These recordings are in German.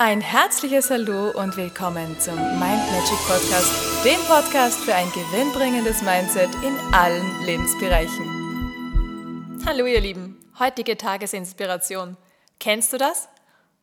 Ein herzliches Hallo und willkommen zum Mind Magic Podcast, dem Podcast für ein gewinnbringendes Mindset in allen Lebensbereichen. Hallo ihr Lieben, heutige Tagesinspiration. Kennst du das?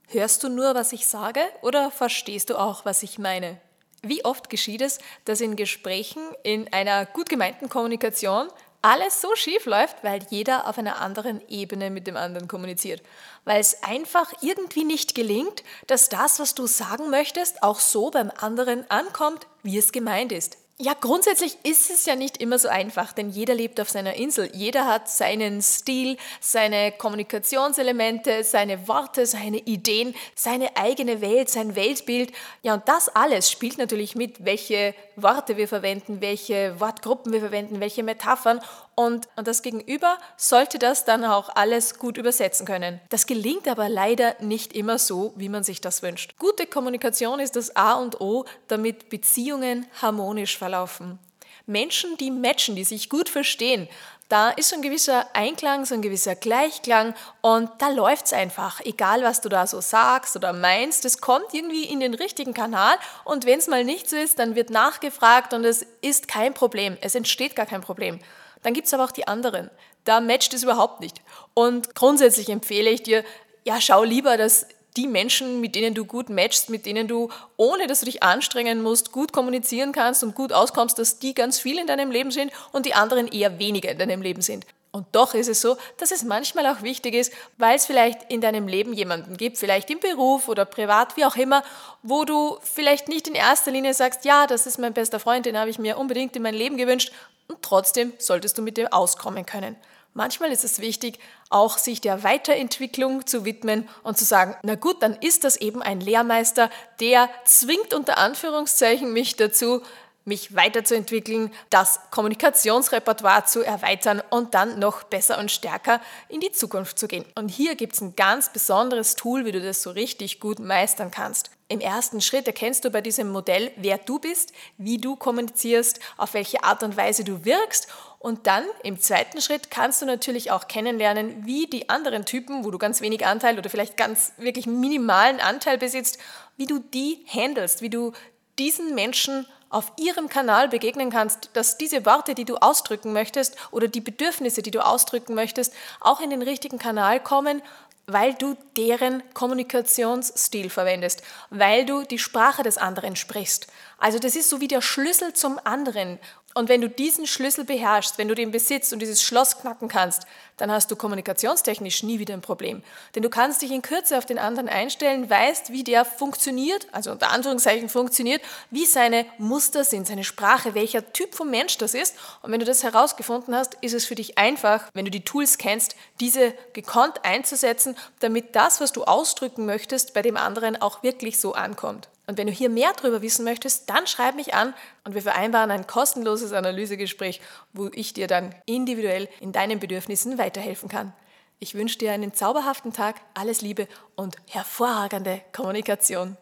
Hörst du nur, was ich sage oder verstehst du auch, was ich meine? Wie oft geschieht es, dass in Gesprächen, in einer gut gemeinten Kommunikation alles so schief läuft, weil jeder auf einer anderen Ebene mit dem anderen kommuniziert. Weil es einfach irgendwie nicht gelingt, dass das, was du sagen möchtest, auch so beim anderen ankommt, wie es gemeint ist. Ja, grundsätzlich ist es ja nicht immer so einfach, denn jeder lebt auf seiner Insel. Jeder hat seinen Stil, seine Kommunikationselemente, seine Worte, seine Ideen, seine eigene Welt, sein Weltbild. Ja, und das alles spielt natürlich mit, welche Worte wir verwenden, welche Wortgruppen wir verwenden, welche Metaphern. Und, und das Gegenüber sollte das dann auch alles gut übersetzen können. Das gelingt aber leider nicht immer so, wie man sich das wünscht. Gute Kommunikation ist das A und O, damit Beziehungen harmonisch verlaufen. Menschen, die matchen, die sich gut verstehen, da ist so ein gewisser Einklang, so ein gewisser Gleichklang und da läuft es einfach. Egal, was du da so sagst oder meinst, es kommt irgendwie in den richtigen Kanal und wenn es mal nicht so ist, dann wird nachgefragt und es ist kein Problem. Es entsteht gar kein Problem. Dann gibt es aber auch die anderen. Da matcht es überhaupt nicht. Und grundsätzlich empfehle ich dir, ja, schau lieber, dass die Menschen, mit denen du gut matchst, mit denen du, ohne dass du dich anstrengen musst, gut kommunizieren kannst und gut auskommst, dass die ganz viel in deinem Leben sind und die anderen eher weniger in deinem Leben sind. Und doch ist es so, dass es manchmal auch wichtig ist, weil es vielleicht in deinem Leben jemanden gibt, vielleicht im Beruf oder privat, wie auch immer, wo du vielleicht nicht in erster Linie sagst, ja, das ist mein bester Freund, den habe ich mir unbedingt in mein Leben gewünscht und trotzdem solltest du mit dem auskommen können. Manchmal ist es wichtig, auch sich der Weiterentwicklung zu widmen und zu sagen, na gut, dann ist das eben ein Lehrmeister, der zwingt unter Anführungszeichen mich dazu, mich weiterzuentwickeln, das Kommunikationsrepertoire zu erweitern und dann noch besser und stärker in die Zukunft zu gehen. Und hier gibt es ein ganz besonderes Tool, wie du das so richtig gut meistern kannst. Im ersten Schritt erkennst du bei diesem Modell, wer du bist, wie du kommunizierst, auf welche Art und Weise du wirkst und dann im zweiten Schritt kannst du natürlich auch kennenlernen, wie die anderen Typen, wo du ganz wenig Anteil oder vielleicht ganz wirklich minimalen Anteil besitzt, wie du die handelst, wie du diesen Menschen auf ihrem Kanal begegnen kannst, dass diese Worte, die du ausdrücken möchtest oder die Bedürfnisse, die du ausdrücken möchtest, auch in den richtigen Kanal kommen, weil du deren Kommunikationsstil verwendest, weil du die Sprache des anderen sprichst. Also das ist so wie der Schlüssel zum anderen. Und wenn du diesen Schlüssel beherrschst, wenn du den besitzt und dieses Schloss knacken kannst, dann hast du kommunikationstechnisch nie wieder ein Problem. Denn du kannst dich in Kürze auf den anderen einstellen, weißt, wie der funktioniert, also unter Anführungszeichen funktioniert, wie seine Muster sind, seine Sprache, welcher Typ von Mensch das ist. Und wenn du das herausgefunden hast, ist es für dich einfach, wenn du die Tools kennst, diese gekonnt einzusetzen, damit das, was du ausdrücken möchtest, bei dem anderen auch wirklich so ankommt. Und wenn du hier mehr darüber wissen möchtest, dann schreib mich an und wir vereinbaren ein kostenloses Analysegespräch, wo ich dir dann individuell in deinen Bedürfnissen weiterhelfen kann. Ich wünsche dir einen zauberhaften Tag, alles Liebe und hervorragende Kommunikation.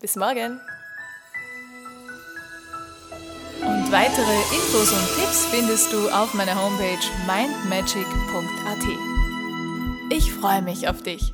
Bis morgen! Und weitere Infos und Tipps findest du auf meiner Homepage mindmagic.at. Ich freue mich auf dich.